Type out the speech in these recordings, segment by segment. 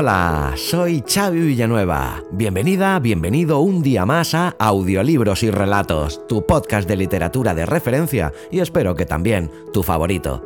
Hola, soy Xavi Villanueva. Bienvenida, bienvenido un día más a Audiolibros y Relatos, tu podcast de literatura de referencia y espero que también tu favorito.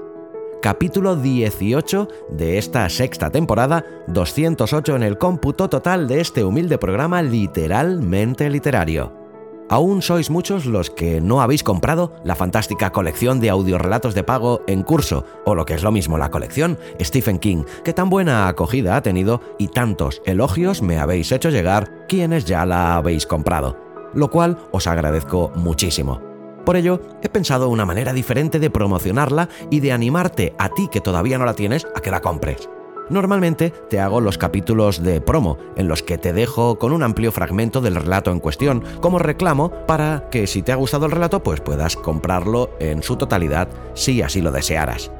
Capítulo 18 de esta sexta temporada, 208 en el cómputo total de este humilde programa literalmente literario. Aún sois muchos los que no habéis comprado la fantástica colección de audiorelatos de pago en curso, o lo que es lo mismo la colección Stephen King, que tan buena acogida ha tenido y tantos elogios me habéis hecho llegar quienes ya la habéis comprado, lo cual os agradezco muchísimo. Por ello, he pensado una manera diferente de promocionarla y de animarte a ti que todavía no la tienes a que la compres. Normalmente te hago los capítulos de promo, en los que te dejo con un amplio fragmento del relato en cuestión, como reclamo para que si te ha gustado el relato, pues puedas comprarlo en su totalidad si así lo desearas.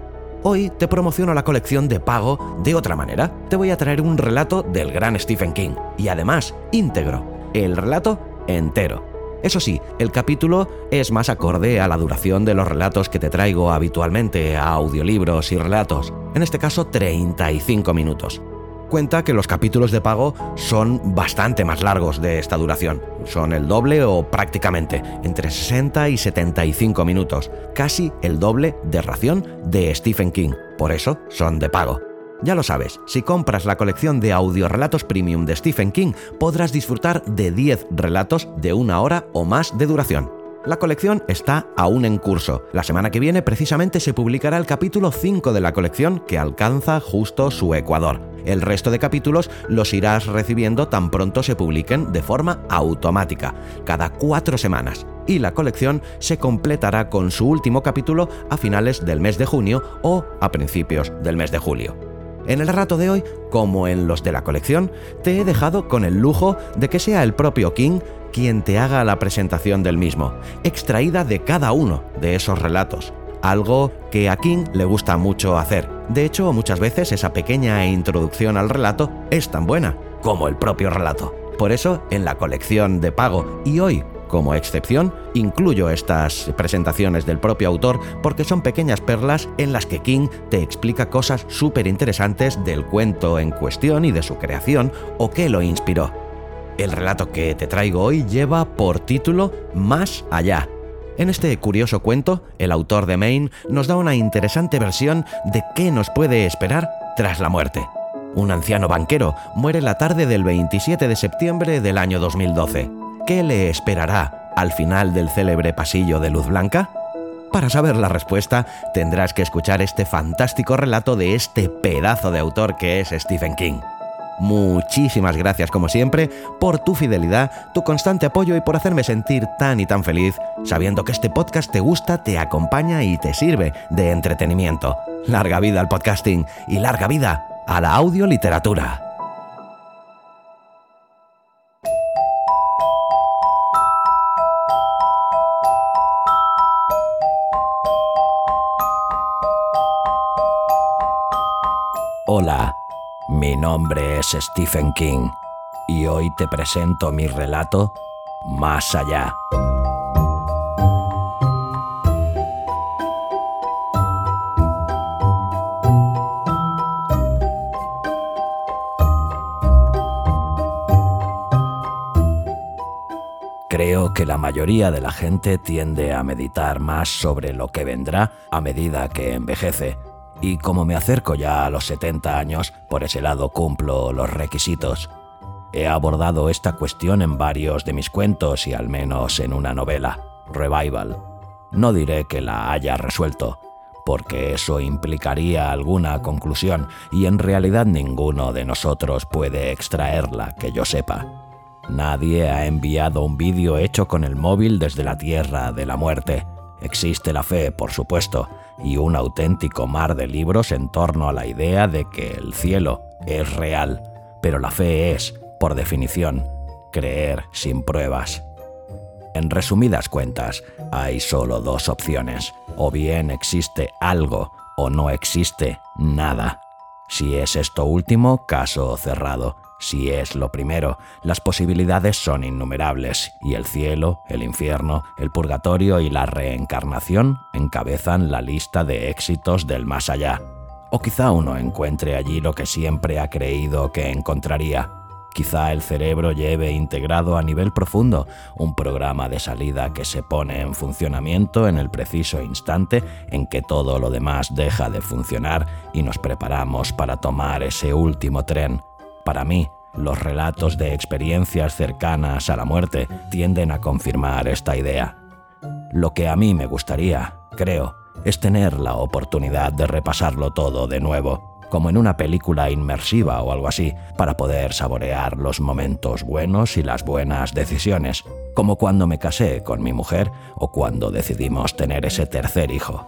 Hoy te promociono la colección de pago de otra manera. Te voy a traer un relato del gran Stephen King y además íntegro, el relato entero. Eso sí, el capítulo es más acorde a la duración de los relatos que te traigo habitualmente a audiolibros y relatos, en este caso 35 minutos. Cuenta que los capítulos de pago son bastante más largos de esta duración, son el doble o prácticamente, entre 60 y 75 minutos, casi el doble de ración de Stephen King, por eso son de pago. Ya lo sabes, si compras la colección de audiorelatos premium de Stephen King, podrás disfrutar de 10 relatos de una hora o más de duración. La colección está aún en curso. La semana que viene precisamente se publicará el capítulo 5 de la colección que alcanza justo su ecuador. El resto de capítulos los irás recibiendo tan pronto se publiquen de forma automática, cada cuatro semanas. Y la colección se completará con su último capítulo a finales del mes de junio o a principios del mes de julio. En el rato de hoy, como en los de la colección, te he dejado con el lujo de que sea el propio King quien te haga la presentación del mismo, extraída de cada uno de esos relatos, algo que a King le gusta mucho hacer. De hecho, muchas veces esa pequeña introducción al relato es tan buena como el propio relato. Por eso, en la colección de pago y hoy como excepción, incluyo estas presentaciones del propio autor porque son pequeñas perlas en las que King te explica cosas súper interesantes del cuento en cuestión y de su creación o qué lo inspiró. El relato que te traigo hoy lleva por título Más allá. En este curioso cuento, el autor de Maine nos da una interesante versión de qué nos puede esperar tras la muerte. Un anciano banquero muere la tarde del 27 de septiembre del año 2012 ¿Qué le esperará al final del célebre pasillo de luz blanca? Para saber la respuesta, tendrás que escuchar este fantástico relato de este pedazo de autor que es Stephen King. Muchísimas gracias como siempre por tu fidelidad, tu constante apoyo y por hacerme sentir tan y tan feliz sabiendo que este podcast te gusta, te acompaña y te sirve de entretenimiento. Larga vida al podcasting y larga vida a la audioliteratura. Nombre es Stephen King y hoy te presento mi relato Más allá. Creo que la mayoría de la gente tiende a meditar más sobre lo que vendrá a medida que envejece y como me acerco ya a los 70 años, por ese lado cumplo los requisitos. He abordado esta cuestión en varios de mis cuentos y al menos en una novela, Revival. No diré que la haya resuelto, porque eso implicaría alguna conclusión y en realidad ninguno de nosotros puede extraerla, que yo sepa. Nadie ha enviado un vídeo hecho con el móvil desde la Tierra de la Muerte. Existe la fe, por supuesto, y un auténtico mar de libros en torno a la idea de que el cielo es real, pero la fe es, por definición, creer sin pruebas. En resumidas cuentas, hay solo dos opciones. O bien existe algo o no existe nada. Si es esto último, caso cerrado. Si es lo primero, las posibilidades son innumerables y el cielo, el infierno, el purgatorio y la reencarnación encabezan la lista de éxitos del más allá. O quizá uno encuentre allí lo que siempre ha creído que encontraría, Quizá el cerebro lleve integrado a nivel profundo un programa de salida que se pone en funcionamiento en el preciso instante en que todo lo demás deja de funcionar y nos preparamos para tomar ese último tren. Para mí, los relatos de experiencias cercanas a la muerte tienden a confirmar esta idea. Lo que a mí me gustaría, creo, es tener la oportunidad de repasarlo todo de nuevo como en una película inmersiva o algo así, para poder saborear los momentos buenos y las buenas decisiones, como cuando me casé con mi mujer o cuando decidimos tener ese tercer hijo.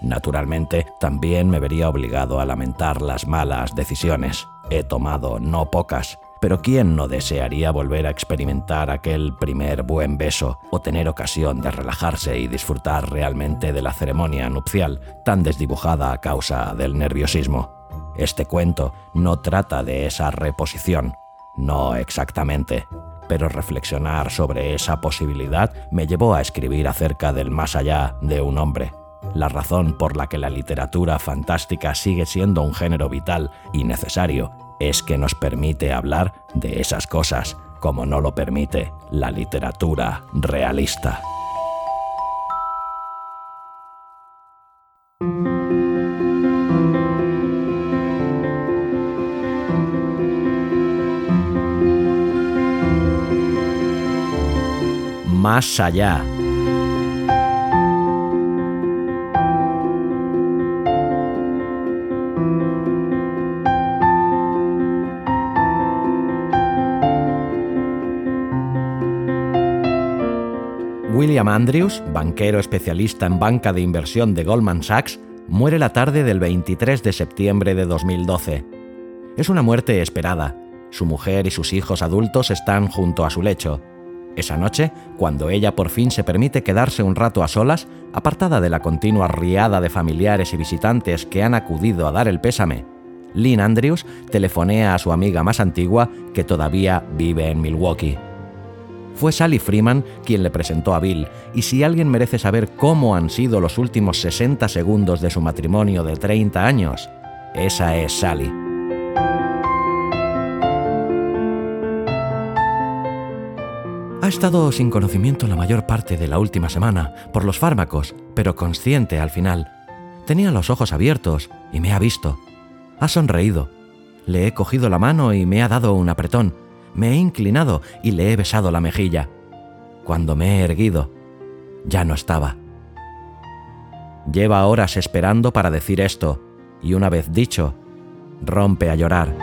Naturalmente, también me vería obligado a lamentar las malas decisiones. He tomado no pocas, pero ¿quién no desearía volver a experimentar aquel primer buen beso o tener ocasión de relajarse y disfrutar realmente de la ceremonia nupcial tan desdibujada a causa del nerviosismo? Este cuento no trata de esa reposición, no exactamente, pero reflexionar sobre esa posibilidad me llevó a escribir acerca del más allá de un hombre. La razón por la que la literatura fantástica sigue siendo un género vital y necesario es que nos permite hablar de esas cosas, como no lo permite la literatura realista. más allá. William Andrews, banquero especialista en banca de inversión de Goldman Sachs, muere la tarde del 23 de septiembre de 2012. Es una muerte esperada. Su mujer y sus hijos adultos están junto a su lecho. Esa noche, cuando ella por fin se permite quedarse un rato a solas, apartada de la continua riada de familiares y visitantes que han acudido a dar el pésame, Lynn Andrews telefonea a su amiga más antigua que todavía vive en Milwaukee. Fue Sally Freeman quien le presentó a Bill, y si alguien merece saber cómo han sido los últimos 60 segundos de su matrimonio de 30 años, esa es Sally. Ha estado sin conocimiento la mayor parte de la última semana por los fármacos, pero consciente al final. Tenía los ojos abiertos y me ha visto. Ha sonreído. Le he cogido la mano y me ha dado un apretón. Me he inclinado y le he besado la mejilla. Cuando me he erguido, ya no estaba. Lleva horas esperando para decir esto, y una vez dicho, rompe a llorar.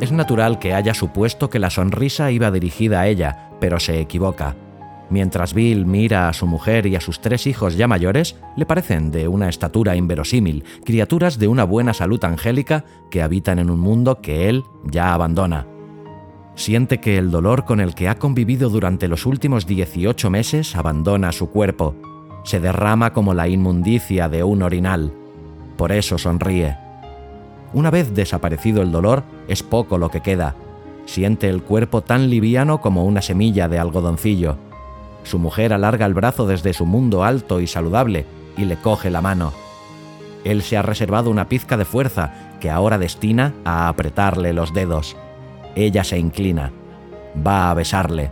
Es natural que haya supuesto que la sonrisa iba dirigida a ella, pero se equivoca. Mientras Bill mira a su mujer y a sus tres hijos ya mayores, le parecen de una estatura inverosímil, criaturas de una buena salud angélica que habitan en un mundo que él ya abandona. Siente que el dolor con el que ha convivido durante los últimos 18 meses abandona su cuerpo. Se derrama como la inmundicia de un orinal. Por eso sonríe. Una vez desaparecido el dolor, es poco lo que queda. Siente el cuerpo tan liviano como una semilla de algodoncillo. Su mujer alarga el brazo desde su mundo alto y saludable y le coge la mano. Él se ha reservado una pizca de fuerza que ahora destina a apretarle los dedos. Ella se inclina. Va a besarle.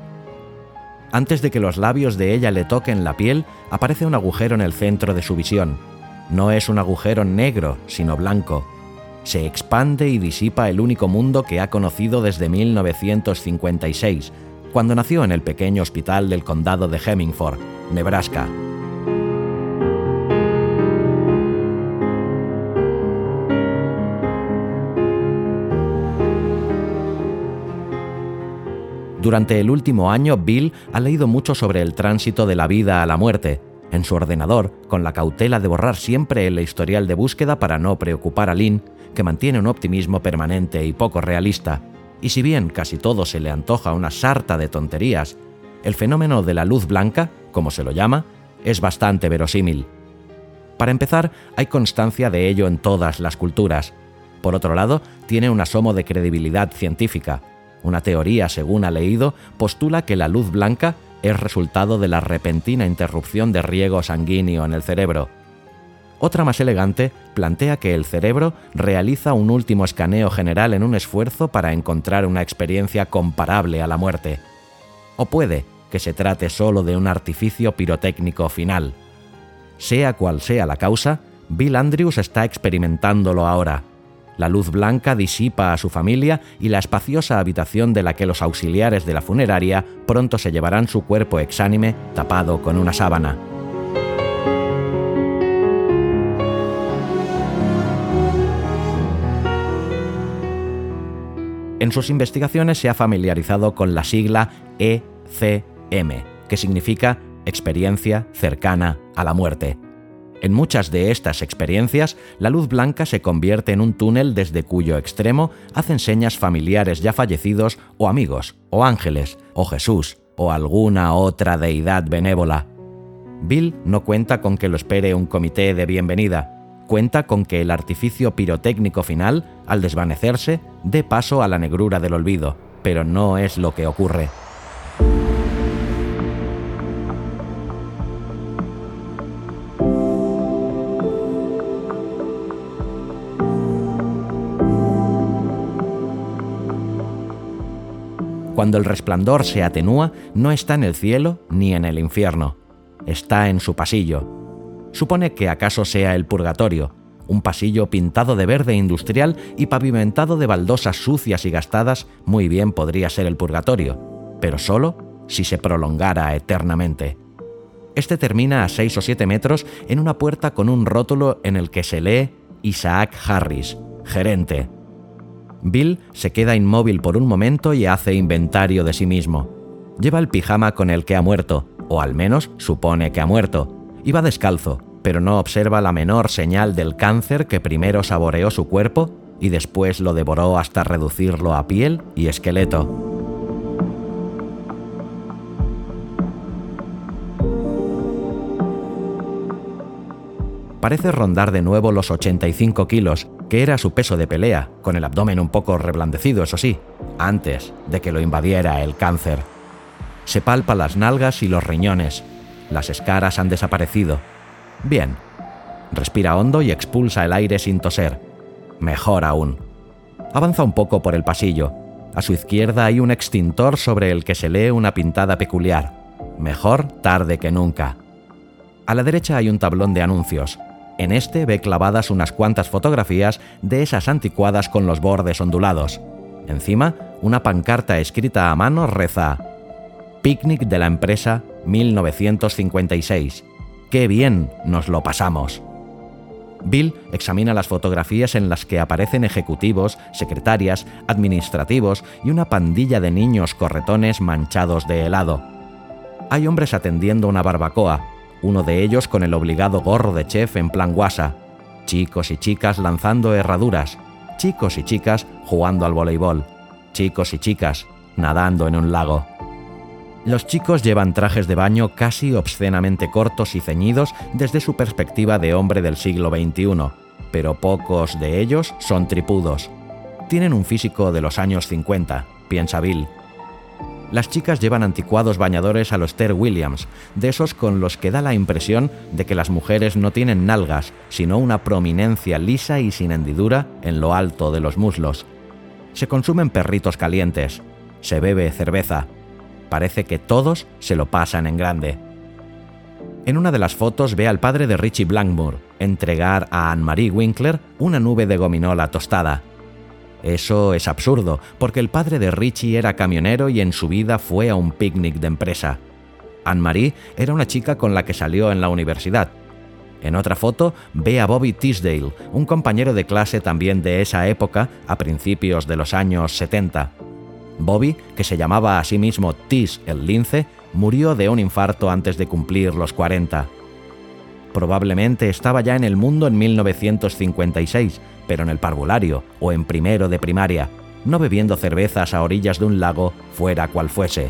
Antes de que los labios de ella le toquen la piel, aparece un agujero en el centro de su visión. No es un agujero negro, sino blanco se expande y disipa el único mundo que ha conocido desde 1956, cuando nació en el pequeño hospital del condado de Hemingford, Nebraska. Durante el último año, Bill ha leído mucho sobre el tránsito de la vida a la muerte, en su ordenador, con la cautela de borrar siempre el historial de búsqueda para no preocupar a Lynn, que mantiene un optimismo permanente y poco realista. Y si bien casi todo se le antoja una sarta de tonterías, el fenómeno de la luz blanca, como se lo llama, es bastante verosímil. Para empezar, hay constancia de ello en todas las culturas. Por otro lado, tiene un asomo de credibilidad científica. Una teoría, según ha leído, postula que la luz blanca es resultado de la repentina interrupción de riego sanguíneo en el cerebro. Otra más elegante plantea que el cerebro realiza un último escaneo general en un esfuerzo para encontrar una experiencia comparable a la muerte. O puede que se trate solo de un artificio pirotécnico final. Sea cual sea la causa, Bill Andrews está experimentándolo ahora. La luz blanca disipa a su familia y la espaciosa habitación de la que los auxiliares de la funeraria pronto se llevarán su cuerpo exánime tapado con una sábana. En sus investigaciones se ha familiarizado con la sigla ECM, que significa experiencia cercana a la muerte. En muchas de estas experiencias, la luz blanca se convierte en un túnel desde cuyo extremo hacen señas familiares ya fallecidos o amigos, o ángeles, o Jesús, o alguna otra deidad benévola. Bill no cuenta con que lo espere un comité de bienvenida, cuenta con que el artificio pirotécnico final, al desvanecerse, dé paso a la negrura del olvido, pero no es lo que ocurre. Cuando el resplandor se atenúa, no está en el cielo ni en el infierno, está en su pasillo. Supone que acaso sea el purgatorio, un pasillo pintado de verde industrial y pavimentado de baldosas sucias y gastadas, muy bien podría ser el purgatorio, pero solo si se prolongara eternamente. Este termina a 6 o 7 metros en una puerta con un rótulo en el que se lee Isaac Harris, gerente. Bill se queda inmóvil por un momento y hace inventario de sí mismo. Lleva el pijama con el que ha muerto, o al menos supone que ha muerto, va descalzo, pero no observa la menor señal del cáncer que primero saboreó su cuerpo y después lo devoró hasta reducirlo a piel y esqueleto. Parece rondar de nuevo los 85 kilos que era su peso de pelea, con el abdomen un poco reblandecido, eso sí, antes de que lo invadiera el cáncer. Se palpa las nalgas y los riñones. Las escaras han desaparecido. Bien. Respira hondo y expulsa el aire sin toser. Mejor aún. Avanza un poco por el pasillo. A su izquierda hay un extintor sobre el que se lee una pintada peculiar. Mejor tarde que nunca. A la derecha hay un tablón de anuncios. En este ve clavadas unas cuantas fotografías de esas anticuadas con los bordes ondulados. Encima, una pancarta escrita a mano reza Picnic de la empresa 1956. ¡Qué bien nos lo pasamos! Bill examina las fotografías en las que aparecen ejecutivos, secretarias, administrativos y una pandilla de niños corretones manchados de helado. Hay hombres atendiendo una barbacoa, uno de ellos con el obligado gorro de chef en plan guasa, chicos y chicas lanzando herraduras, chicos y chicas jugando al voleibol, chicos y chicas nadando en un lago. Los chicos llevan trajes de baño casi obscenamente cortos y ceñidos desde su perspectiva de hombre del siglo XXI, pero pocos de ellos son tripudos. Tienen un físico de los años 50, piensa Bill, las chicas llevan anticuados bañadores a los Ter Williams, de esos con los que da la impresión de que las mujeres no tienen nalgas, sino una prominencia lisa y sin hendidura en lo alto de los muslos. Se consumen perritos calientes, se bebe cerveza. Parece que todos se lo pasan en grande. En una de las fotos ve al padre de Richie Blackmore entregar a Anne-Marie Winkler una nube de gominola tostada. Eso es absurdo, porque el padre de Richie era camionero y en su vida fue a un picnic de empresa. Anne-Marie era una chica con la que salió en la universidad. En otra foto ve a Bobby Tisdale, un compañero de clase también de esa época, a principios de los años 70. Bobby, que se llamaba a sí mismo Tis el lince, murió de un infarto antes de cumplir los 40. Probablemente estaba ya en el mundo en 1956, pero en el parvulario o en primero de primaria, no bebiendo cervezas a orillas de un lago, fuera cual fuese.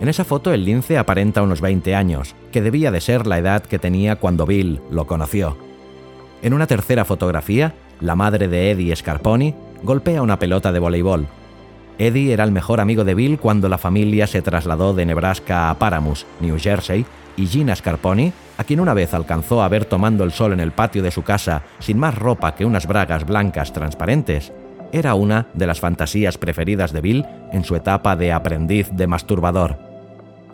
En esa foto el lince aparenta unos 20 años, que debía de ser la edad que tenía cuando Bill lo conoció. En una tercera fotografía, la madre de Eddie Scarponi golpea una pelota de voleibol. Eddie era el mejor amigo de Bill cuando la familia se trasladó de Nebraska a Paramus, New Jersey, y Gina Scarponi, a quien una vez alcanzó a ver tomando el sol en el patio de su casa sin más ropa que unas bragas blancas transparentes, era una de las fantasías preferidas de Bill en su etapa de aprendiz de masturbador.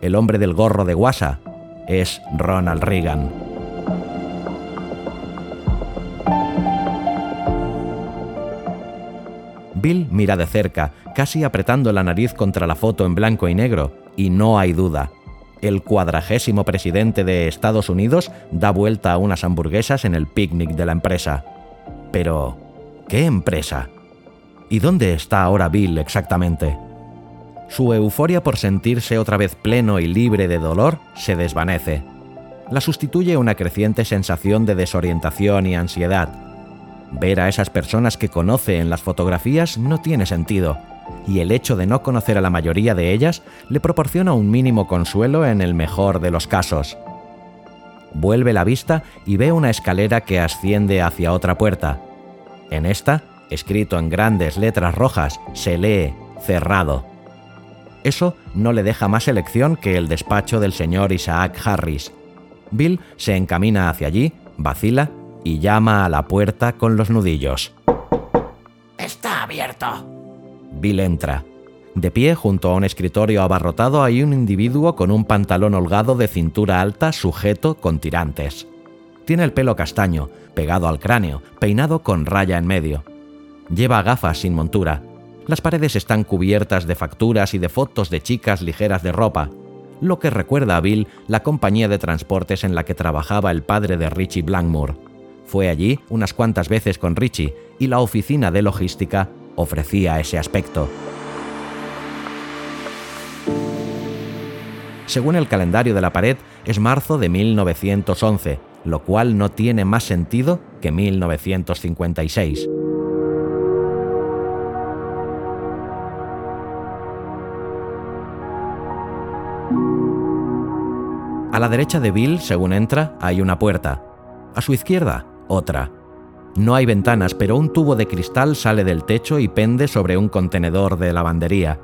El hombre del gorro de guasa es Ronald Reagan. Bill mira de cerca, casi apretando la nariz contra la foto en blanco y negro, y no hay duda, el cuadragésimo presidente de Estados Unidos da vuelta a unas hamburguesas en el picnic de la empresa. Pero, ¿qué empresa? ¿Y dónde está ahora Bill exactamente? Su euforia por sentirse otra vez pleno y libre de dolor se desvanece. La sustituye una creciente sensación de desorientación y ansiedad. Ver a esas personas que conoce en las fotografías no tiene sentido y el hecho de no conocer a la mayoría de ellas le proporciona un mínimo consuelo en el mejor de los casos. Vuelve la vista y ve una escalera que asciende hacia otra puerta. En esta, escrito en grandes letras rojas, se lee cerrado. Eso no le deja más elección que el despacho del señor Isaac Harris. Bill se encamina hacia allí, vacila y llama a la puerta con los nudillos. Está abierto. Bill entra. De pie, junto a un escritorio abarrotado, hay un individuo con un pantalón holgado de cintura alta sujeto con tirantes. Tiene el pelo castaño, pegado al cráneo, peinado con raya en medio. Lleva gafas sin montura. Las paredes están cubiertas de facturas y de fotos de chicas ligeras de ropa, lo que recuerda a Bill la compañía de transportes en la que trabajaba el padre de Richie Blackmore. Fue allí unas cuantas veces con Richie y la oficina de logística ofrecía ese aspecto. Según el calendario de la pared, es marzo de 1911, lo cual no tiene más sentido que 1956. A la derecha de Bill, según entra, hay una puerta. A su izquierda, otra. No hay ventanas, pero un tubo de cristal sale del techo y pende sobre un contenedor de lavandería.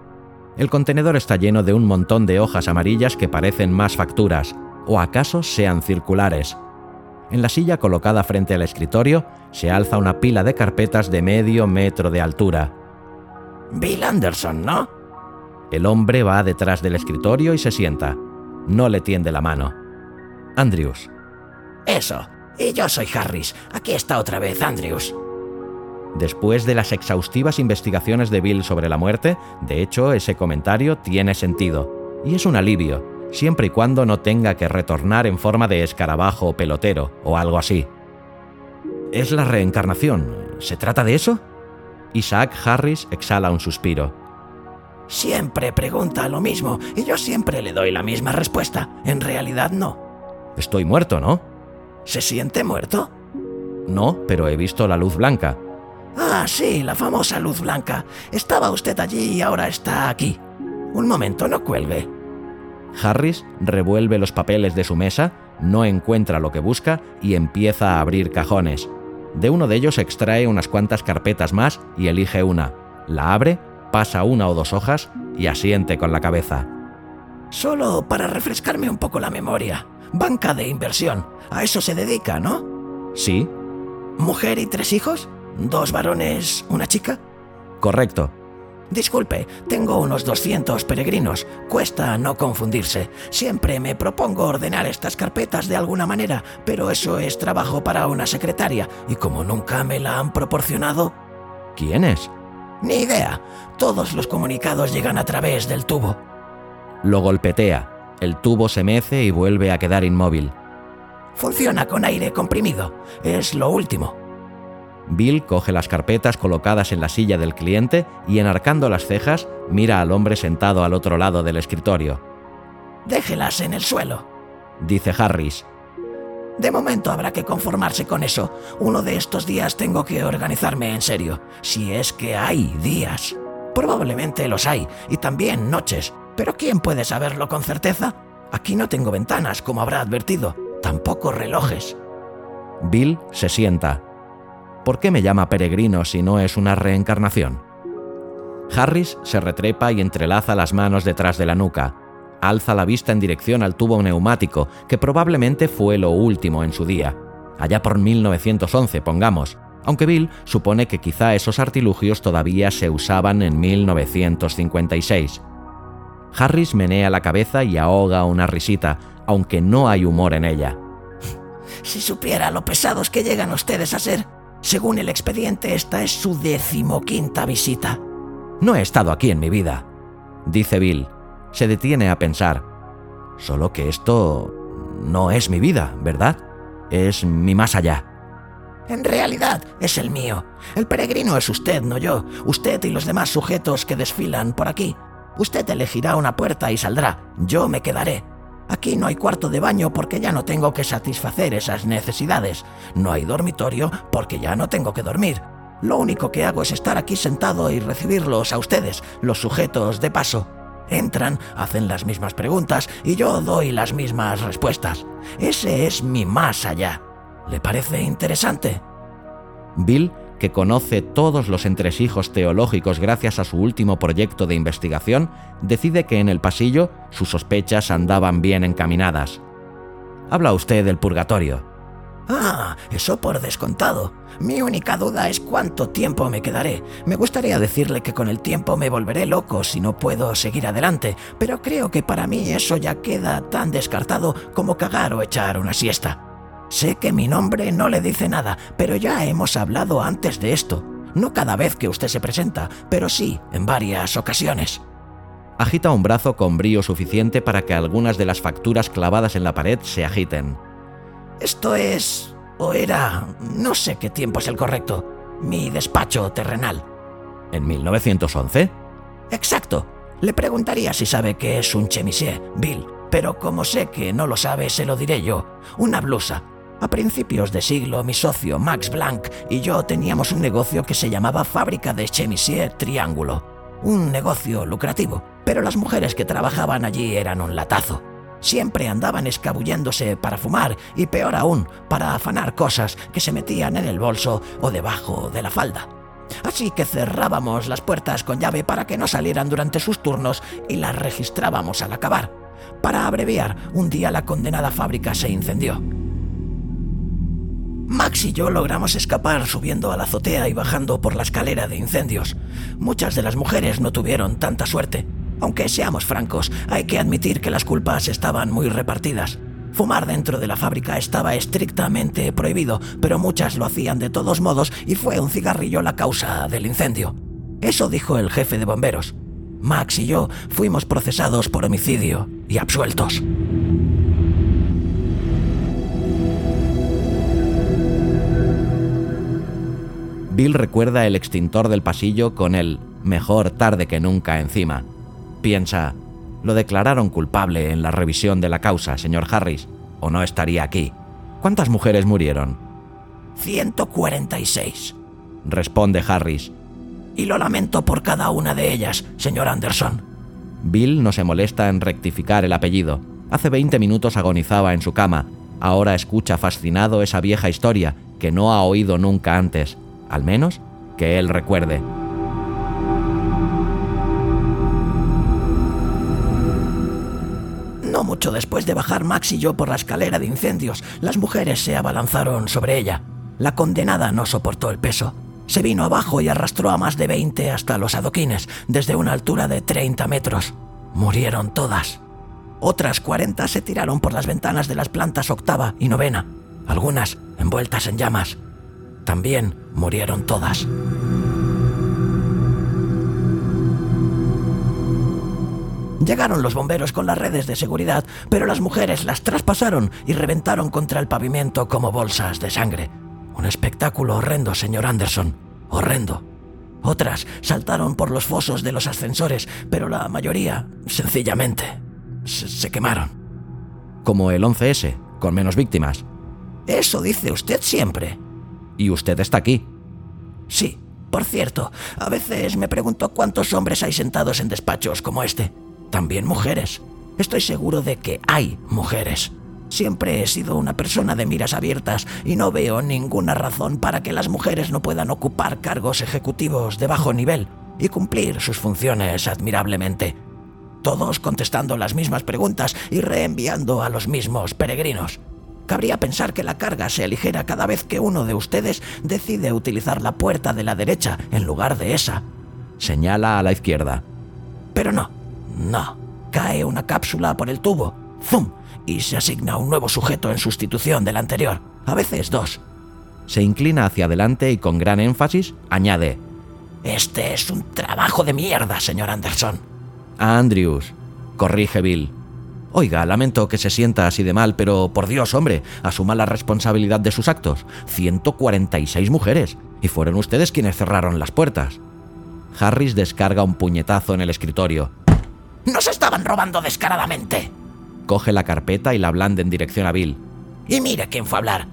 El contenedor está lleno de un montón de hojas amarillas que parecen más facturas, o acaso sean circulares. En la silla colocada frente al escritorio se alza una pila de carpetas de medio metro de altura. Bill Anderson, ¿no? El hombre va detrás del escritorio y se sienta. No le tiende la mano. Andrews. Eso, y yo soy Harris. Aquí está otra vez Andrews. Después de las exhaustivas investigaciones de Bill sobre la muerte, de hecho ese comentario tiene sentido. Y es un alivio, siempre y cuando no tenga que retornar en forma de escarabajo o pelotero o algo así. ¿Es la reencarnación? ¿Se trata de eso? Isaac Harris exhala un suspiro. Siempre pregunta lo mismo y yo siempre le doy la misma respuesta. En realidad no. Estoy muerto, ¿no? ¿Se siente muerto? No, pero he visto la luz blanca. Ah, sí, la famosa luz blanca. Estaba usted allí y ahora está aquí. Un momento, no cuelgue. Harris revuelve los papeles de su mesa, no encuentra lo que busca y empieza a abrir cajones. De uno de ellos extrae unas cuantas carpetas más y elige una. La abre, pasa una o dos hojas y asiente con la cabeza. Solo para refrescarme un poco la memoria. Banca de inversión. A eso se dedica, ¿no? Sí. ¿Mujer y tres hijos? ¿Dos varones, una chica? Correcto. Disculpe, tengo unos 200 peregrinos. Cuesta no confundirse. Siempre me propongo ordenar estas carpetas de alguna manera, pero eso es trabajo para una secretaria, y como nunca me la han proporcionado... ¿Quién es? Ni idea. Todos los comunicados llegan a través del tubo. Lo golpetea. El tubo se mece y vuelve a quedar inmóvil. Funciona con aire comprimido. Es lo último. Bill coge las carpetas colocadas en la silla del cliente y enarcando las cejas mira al hombre sentado al otro lado del escritorio. Déjelas en el suelo, dice Harris. De momento habrá que conformarse con eso. Uno de estos días tengo que organizarme en serio, si es que hay días. Probablemente los hay, y también noches, pero ¿quién puede saberlo con certeza? Aquí no tengo ventanas, como habrá advertido, tampoco relojes. Bill se sienta. ¿Por qué me llama peregrino si no es una reencarnación? Harris se retrepa y entrelaza las manos detrás de la nuca. Alza la vista en dirección al tubo neumático, que probablemente fue lo último en su día. Allá por 1911, pongamos, aunque Bill supone que quizá esos artilugios todavía se usaban en 1956. Harris menea la cabeza y ahoga una risita, aunque no hay humor en ella. Si supiera lo pesados que llegan ustedes a ser. Según el expediente, esta es su decimoquinta visita. No he estado aquí en mi vida, dice Bill. Se detiene a pensar. Solo que esto no es mi vida, ¿verdad? Es mi más allá. En realidad es el mío. El peregrino es usted, no yo. Usted y los demás sujetos que desfilan por aquí. Usted elegirá una puerta y saldrá. Yo me quedaré. Aquí no hay cuarto de baño porque ya no tengo que satisfacer esas necesidades. No hay dormitorio porque ya no tengo que dormir. Lo único que hago es estar aquí sentado y recibirlos a ustedes, los sujetos de paso. Entran, hacen las mismas preguntas y yo doy las mismas respuestas. Ese es mi más allá. ¿Le parece interesante? Bill que conoce todos los entresijos teológicos gracias a su último proyecto de investigación, decide que en el pasillo sus sospechas andaban bien encaminadas. Habla usted del purgatorio. Ah, eso por descontado. Mi única duda es cuánto tiempo me quedaré. Me gustaría decirle que con el tiempo me volveré loco si no puedo seguir adelante, pero creo que para mí eso ya queda tan descartado como cagar o echar una siesta. Sé que mi nombre no le dice nada, pero ya hemos hablado antes de esto. No cada vez que usted se presenta, pero sí en varias ocasiones. Agita un brazo con brío suficiente para que algunas de las facturas clavadas en la pared se agiten. Esto es... o era... no sé qué tiempo es el correcto. Mi despacho terrenal. ¿En 1911? Exacto. Le preguntaría si sabe qué es un chemisier, Bill, pero como sé que no lo sabe, se lo diré yo. Una blusa, a principios de siglo, mi socio Max Blanc y yo teníamos un negocio que se llamaba Fábrica de Chemisier Triángulo. Un negocio lucrativo, pero las mujeres que trabajaban allí eran un latazo. Siempre andaban escabulléndose para fumar y peor aún, para afanar cosas que se metían en el bolso o debajo de la falda. Así que cerrábamos las puertas con llave para que no salieran durante sus turnos y las registrábamos al acabar. Para abreviar, un día la condenada fábrica se incendió. Max y yo logramos escapar subiendo a la azotea y bajando por la escalera de incendios. Muchas de las mujeres no tuvieron tanta suerte. Aunque seamos francos, hay que admitir que las culpas estaban muy repartidas. Fumar dentro de la fábrica estaba estrictamente prohibido, pero muchas lo hacían de todos modos y fue un cigarrillo la causa del incendio. Eso dijo el jefe de bomberos. Max y yo fuimos procesados por homicidio y absueltos. Bill recuerda el extintor del pasillo con el mejor tarde que nunca encima. Piensa, lo declararon culpable en la revisión de la causa, señor Harris, o no estaría aquí. ¿Cuántas mujeres murieron? 146, responde Harris. Y lo lamento por cada una de ellas, señor Anderson. Bill no se molesta en rectificar el apellido. Hace 20 minutos agonizaba en su cama. Ahora escucha fascinado esa vieja historia que no ha oído nunca antes al menos que él recuerde. No mucho después de bajar Max y yo por la escalera de incendios, las mujeres se abalanzaron sobre ella. La condenada no soportó el peso. Se vino abajo y arrastró a más de 20 hasta los adoquines, desde una altura de 30 metros. Murieron todas. Otras 40 se tiraron por las ventanas de las plantas octava y novena, algunas envueltas en llamas. También murieron todas. Llegaron los bomberos con las redes de seguridad, pero las mujeres las traspasaron y reventaron contra el pavimento como bolsas de sangre. Un espectáculo horrendo, señor Anderson. Horrendo. Otras saltaron por los fosos de los ascensores, pero la mayoría, sencillamente, se, se quemaron. Como el 11S, con menos víctimas. Eso dice usted siempre. Y usted está aquí. Sí, por cierto, a veces me pregunto cuántos hombres hay sentados en despachos como este. También mujeres. Estoy seguro de que hay mujeres. Siempre he sido una persona de miras abiertas y no veo ninguna razón para que las mujeres no puedan ocupar cargos ejecutivos de bajo nivel y cumplir sus funciones admirablemente. Todos contestando las mismas preguntas y reenviando a los mismos peregrinos. Cabría pensar que la carga se aligera cada vez que uno de ustedes decide utilizar la puerta de la derecha en lugar de esa. Señala a la izquierda. Pero no, no. Cae una cápsula por el tubo. ¡Zum! Y se asigna un nuevo sujeto en sustitución del anterior. A veces dos. Se inclina hacia adelante y con gran énfasis añade. Este es un trabajo de mierda, señor Anderson. A Andrews. Corrige Bill. Oiga, lamento que se sienta así de mal, pero por Dios, hombre, asuma la responsabilidad de sus actos. 146 mujeres. Y fueron ustedes quienes cerraron las puertas. Harris descarga un puñetazo en el escritorio. ¡Nos estaban robando descaradamente! Coge la carpeta y la blande en dirección a Bill. Y mire quién fue a hablar.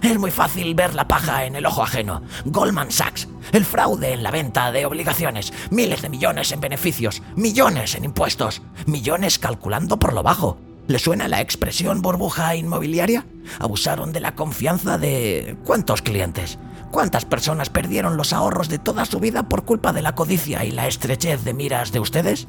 Es muy fácil ver la paja en el ojo ajeno. Goldman Sachs, el fraude en la venta de obligaciones, miles de millones en beneficios, millones en impuestos, millones calculando por lo bajo. ¿Le suena la expresión burbuja inmobiliaria? Abusaron de la confianza de... ¿Cuántos clientes? ¿Cuántas personas perdieron los ahorros de toda su vida por culpa de la codicia y la estrechez de miras de ustedes?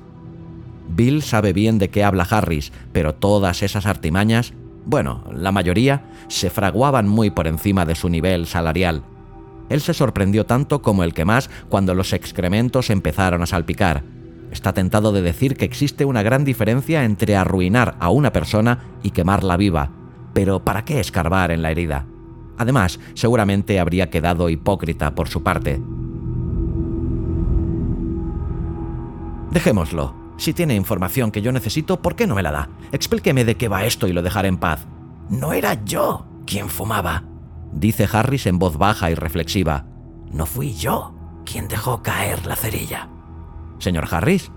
Bill sabe bien de qué habla Harris, pero todas esas artimañas bueno, la mayoría, se fraguaban muy por encima de su nivel salarial. Él se sorprendió tanto como el que más cuando los excrementos empezaron a salpicar. Está tentado de decir que existe una gran diferencia entre arruinar a una persona y quemarla viva, pero ¿para qué escarbar en la herida? Además, seguramente habría quedado hipócrita por su parte. Dejémoslo. Si tiene información que yo necesito, ¿por qué no me la da? Explíqueme de qué va esto y lo dejaré en paz. No era yo quien fumaba, dice Harris en voz baja y reflexiva. No fui yo quien dejó caer la cerilla. Señor Harris,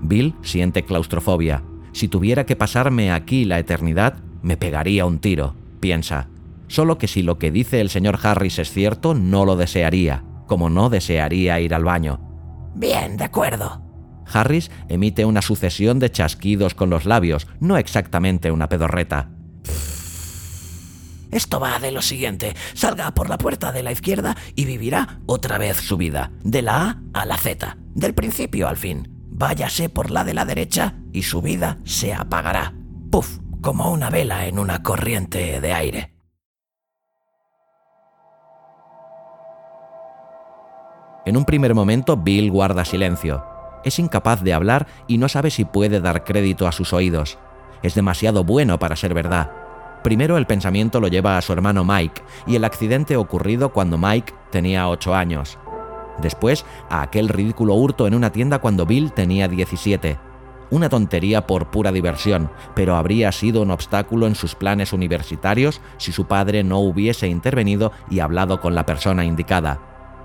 Bill siente claustrofobia. Si tuviera que pasarme aquí la eternidad, me pegaría un tiro, piensa. Solo que si lo que dice el señor Harris es cierto, no lo desearía, como no desearía ir al baño. Bien, de acuerdo, Harris emite una sucesión de chasquidos con los labios, no exactamente una pedorreta. Esto va de lo siguiente. Salga por la puerta de la izquierda y vivirá otra vez su vida, de la A a la Z, del principio al fin. Váyase por la de la derecha y su vida se apagará. Puf, como una vela en una corriente de aire. En un primer momento, Bill guarda silencio es incapaz de hablar y no sabe si puede dar crédito a sus oídos. Es demasiado bueno para ser verdad. Primero el pensamiento lo lleva a su hermano Mike y el accidente ocurrido cuando Mike tenía 8 años. Después a aquel ridículo hurto en una tienda cuando Bill tenía 17. Una tontería por pura diversión, pero habría sido un obstáculo en sus planes universitarios si su padre no hubiese intervenido y hablado con la persona indicada.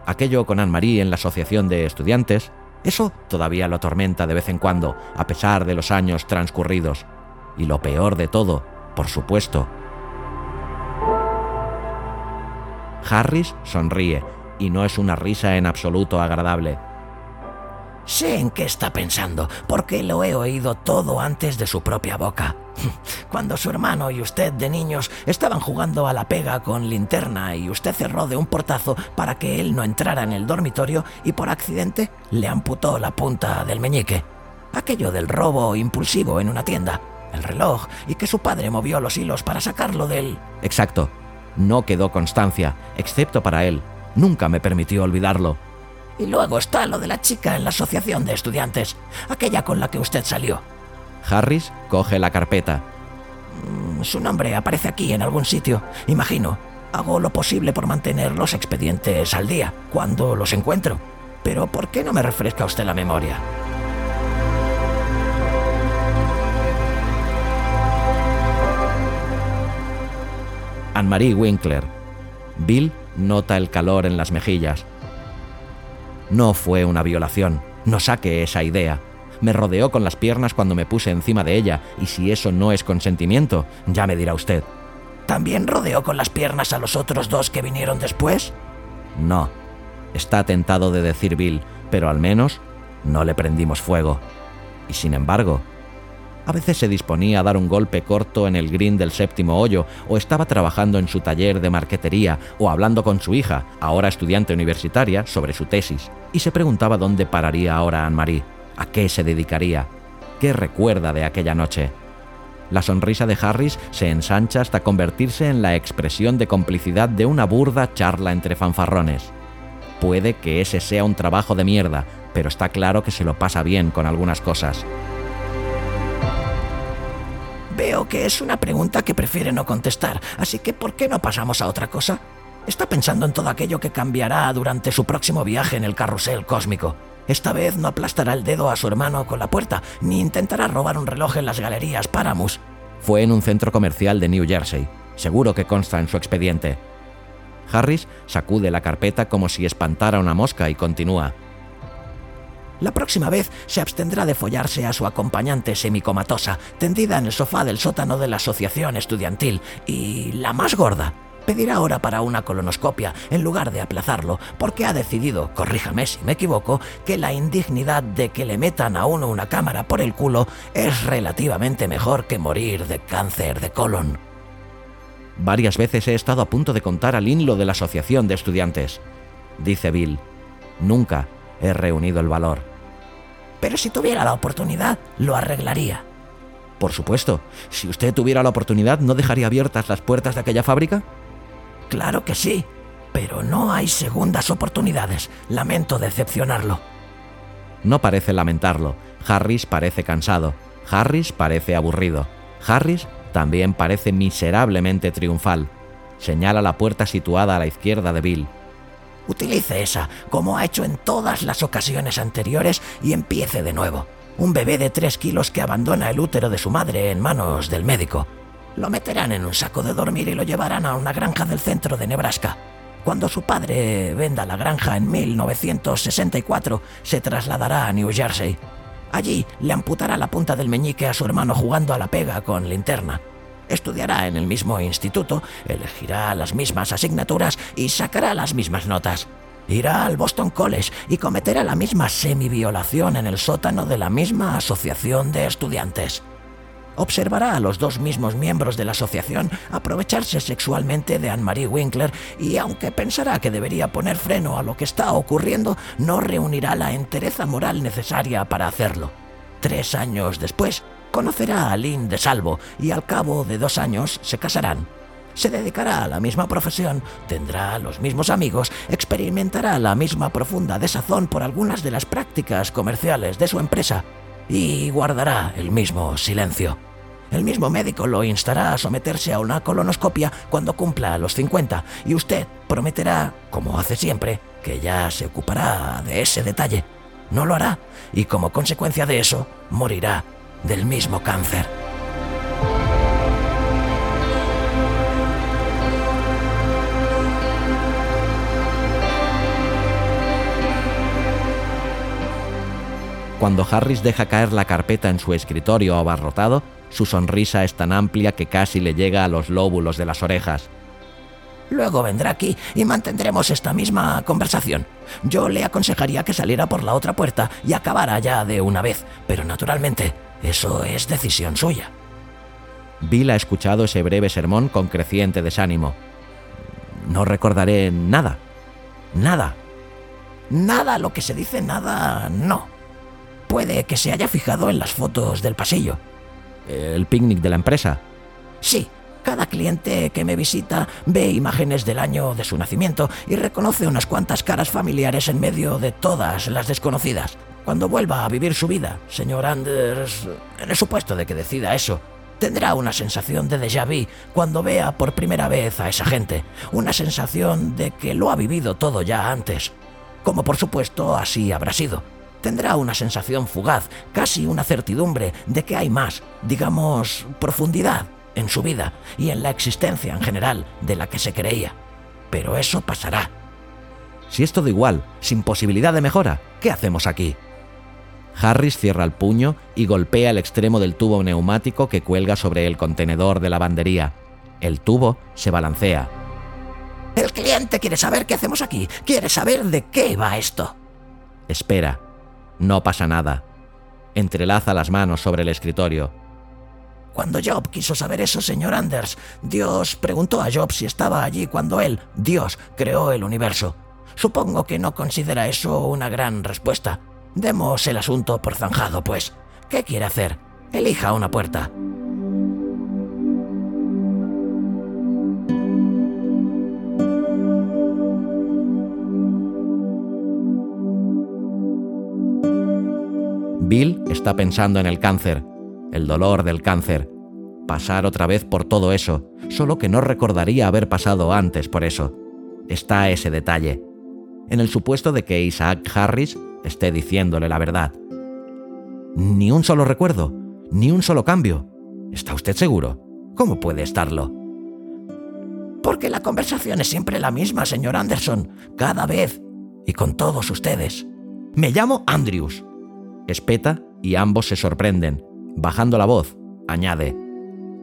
Aquello con Anne-Marie en la asociación de estudiantes, eso todavía lo atormenta de vez en cuando, a pesar de los años transcurridos. Y lo peor de todo, por supuesto. Harris sonríe, y no es una risa en absoluto agradable. Sé en qué está pensando, porque lo he oído todo antes de su propia boca. Cuando su hermano y usted de niños estaban jugando a la pega con linterna y usted cerró de un portazo para que él no entrara en el dormitorio y por accidente le amputó la punta del meñique. Aquello del robo impulsivo en una tienda, el reloj y que su padre movió los hilos para sacarlo del... Exacto. No quedó constancia, excepto para él. Nunca me permitió olvidarlo. Y luego está lo de la chica en la asociación de estudiantes, aquella con la que usted salió. Harris coge la carpeta. Mm, su nombre aparece aquí en algún sitio, imagino. Hago lo posible por mantener los expedientes al día, cuando los encuentro. Pero ¿por qué no me refresca usted la memoria? Anne-Marie Winkler. Bill Nota el calor en las mejillas. No fue una violación. No saque esa idea. Me rodeó con las piernas cuando me puse encima de ella, y si eso no es consentimiento, ya me dirá usted. ¿También rodeó con las piernas a los otros dos que vinieron después? No. Está tentado de decir Bill, pero al menos no le prendimos fuego. Y sin embargo, a veces se disponía a dar un golpe corto en el green del séptimo hoyo, o estaba trabajando en su taller de marquetería, o hablando con su hija, ahora estudiante universitaria, sobre su tesis, y se preguntaba dónde pararía ahora Anne-Marie, a qué se dedicaría, qué recuerda de aquella noche. La sonrisa de Harris se ensancha hasta convertirse en la expresión de complicidad de una burda charla entre fanfarrones. Puede que ese sea un trabajo de mierda, pero está claro que se lo pasa bien con algunas cosas. Veo que es una pregunta que prefiere no contestar, así que ¿por qué no pasamos a otra cosa? Está pensando en todo aquello que cambiará durante su próximo viaje en el carrusel cósmico. Esta vez no aplastará el dedo a su hermano con la puerta, ni intentará robar un reloj en las galerías Paramus. Fue en un centro comercial de New Jersey. Seguro que consta en su expediente. Harris sacude la carpeta como si espantara una mosca y continúa. La próxima vez se abstendrá de follarse a su acompañante semicomatosa, tendida en el sofá del sótano de la asociación estudiantil, y la más gorda. Pedirá ahora para una colonoscopia en lugar de aplazarlo, porque ha decidido, corríjame si me equivoco, que la indignidad de que le metan a uno una cámara por el culo es relativamente mejor que morir de cáncer de colon. Varias veces he estado a punto de contar a Lynn lo de la asociación de estudiantes. Dice Bill. Nunca he reunido el valor pero si tuviera la oportunidad, lo arreglaría. Por supuesto, si usted tuviera la oportunidad, ¿no dejaría abiertas las puertas de aquella fábrica? Claro que sí, pero no hay segundas oportunidades. Lamento decepcionarlo. No parece lamentarlo. Harris parece cansado. Harris parece aburrido. Harris también parece miserablemente triunfal. Señala la puerta situada a la izquierda de Bill. Utilice esa, como ha hecho en todas las ocasiones anteriores, y empiece de nuevo. Un bebé de tres kilos que abandona el útero de su madre en manos del médico. Lo meterán en un saco de dormir y lo llevarán a una granja del centro de Nebraska. Cuando su padre venda la granja en 1964, se trasladará a New Jersey. Allí le amputará la punta del meñique a su hermano jugando a la pega con linterna estudiará en el mismo instituto, elegirá las mismas asignaturas y sacará las mismas notas. Irá al Boston College y cometerá la misma semi-violación en el sótano de la misma asociación de estudiantes. Observará a los dos mismos miembros de la asociación aprovecharse sexualmente de Anne-Marie Winkler y aunque pensará que debería poner freno a lo que está ocurriendo, no reunirá la entereza moral necesaria para hacerlo. Tres años después, Conocerá a Lynn de Salvo y al cabo de dos años se casarán. Se dedicará a la misma profesión, tendrá los mismos amigos, experimentará la misma profunda desazón por algunas de las prácticas comerciales de su empresa y guardará el mismo silencio. El mismo médico lo instará a someterse a una colonoscopia cuando cumpla los 50 y usted prometerá, como hace siempre, que ya se ocupará de ese detalle. No lo hará y como consecuencia de eso morirá del mismo cáncer. Cuando Harris deja caer la carpeta en su escritorio abarrotado, su sonrisa es tan amplia que casi le llega a los lóbulos de las orejas. Luego vendrá aquí y mantendremos esta misma conversación. Yo le aconsejaría que saliera por la otra puerta y acabara ya de una vez, pero naturalmente eso es decisión suya. Bill ha escuchado ese breve sermón con creciente desánimo. No recordaré nada. Nada. Nada, lo que se dice nada, no. Puede que se haya fijado en las fotos del pasillo. ¿El picnic de la empresa? Sí, cada cliente que me visita ve imágenes del año de su nacimiento y reconoce unas cuantas caras familiares en medio de todas las desconocidas. Cuando vuelva a vivir su vida, señor Anders, en el supuesto de que decida eso, tendrá una sensación de déjà vu cuando vea por primera vez a esa gente, una sensación de que lo ha vivido todo ya antes, como por supuesto así habrá sido. Tendrá una sensación fugaz, casi una certidumbre de que hay más, digamos, profundidad en su vida y en la existencia en general de la que se creía. pero eso pasará. Si es todo igual, sin posibilidad de mejora, ¿qué hacemos aquí? Harris cierra el puño y golpea el extremo del tubo neumático que cuelga sobre el contenedor de lavandería. El tubo se balancea. El cliente quiere saber qué hacemos aquí, quiere saber de qué va esto. Espera. No pasa nada. Entrelaza las manos sobre el escritorio. Cuando Job quiso saber eso, señor Anders, Dios preguntó a Job si estaba allí cuando él, Dios, creó el universo. Supongo que no considera eso una gran respuesta. Demos el asunto por zanjado, pues. ¿Qué quiere hacer? Elija una puerta. Bill está pensando en el cáncer, el dolor del cáncer, pasar otra vez por todo eso, solo que no recordaría haber pasado antes por eso. Está ese detalle. En el supuesto de que Isaac Harris esté diciéndole la verdad. Ni un solo recuerdo, ni un solo cambio. ¿Está usted seguro? ¿Cómo puede estarlo? Porque la conversación es siempre la misma, señor Anderson, cada vez, y con todos ustedes. Me llamo Andrews. Espeta y ambos se sorprenden. Bajando la voz, añade,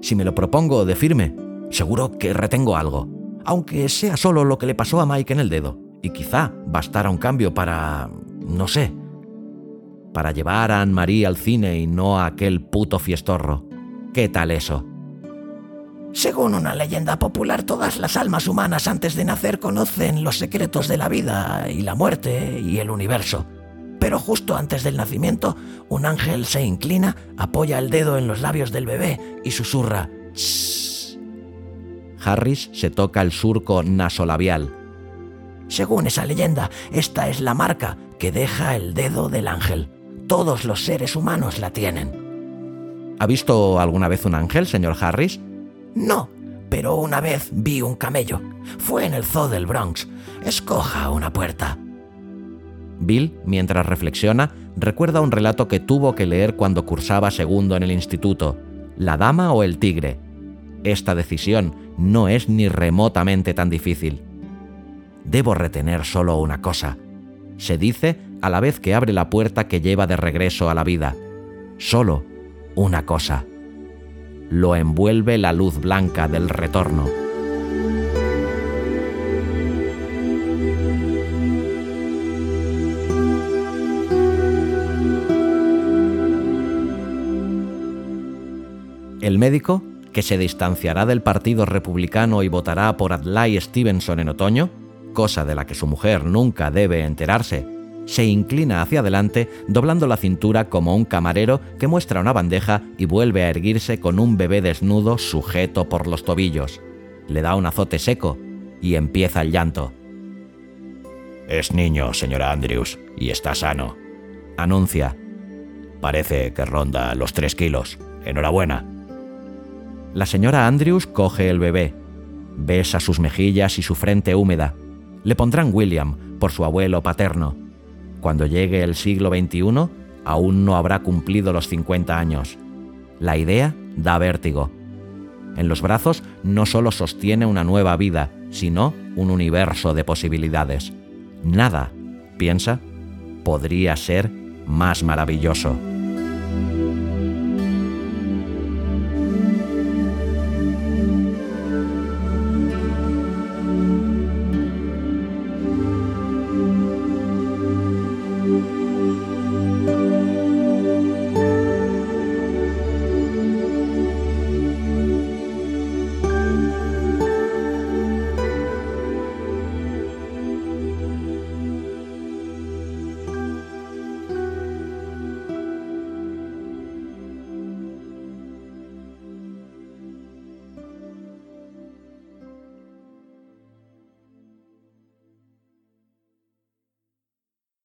si me lo propongo de firme, seguro que retengo algo, aunque sea solo lo que le pasó a Mike en el dedo, y quizá bastara un cambio para... no sé, para llevar a Anne-Marie al cine y no a aquel puto fiestorro. ¿Qué tal eso? Según una leyenda popular, todas las almas humanas antes de nacer conocen los secretos de la vida y la muerte y el universo. Pero justo antes del nacimiento, un ángel se inclina, apoya el dedo en los labios del bebé y susurra Shh. Harris se toca el surco nasolabial. Según esa leyenda, esta es la marca que deja el dedo del ángel. Todos los seres humanos la tienen. ¿Ha visto alguna vez un ángel, señor Harris? No, pero una vez vi un camello. Fue en el zoo del Bronx. Escoja una puerta. Bill, mientras reflexiona, recuerda un relato que tuvo que leer cuando cursaba segundo en el instituto, La dama o el tigre. Esta decisión no es ni remotamente tan difícil. Debo retener solo una cosa. Se dice a la vez que abre la puerta que lleva de regreso a la vida. Solo una cosa. Lo envuelve la luz blanca del retorno. El médico, que se distanciará del Partido Republicano y votará por Adlai Stevenson en otoño, cosa de la que su mujer nunca debe enterarse, se inclina hacia adelante doblando la cintura como un camarero que muestra una bandeja y vuelve a erguirse con un bebé desnudo sujeto por los tobillos. Le da un azote seco y empieza el llanto. Es niño, señora Andrews, y está sano. Anuncia. Parece que ronda los tres kilos. Enhorabuena. La señora Andrews coge el bebé, besa sus mejillas y su frente húmeda. Le pondrán William por su abuelo paterno. Cuando llegue el siglo XXI, aún no habrá cumplido los 50 años. La idea da vértigo. En los brazos no solo sostiene una nueva vida, sino un universo de posibilidades. Nada, piensa, podría ser más maravilloso.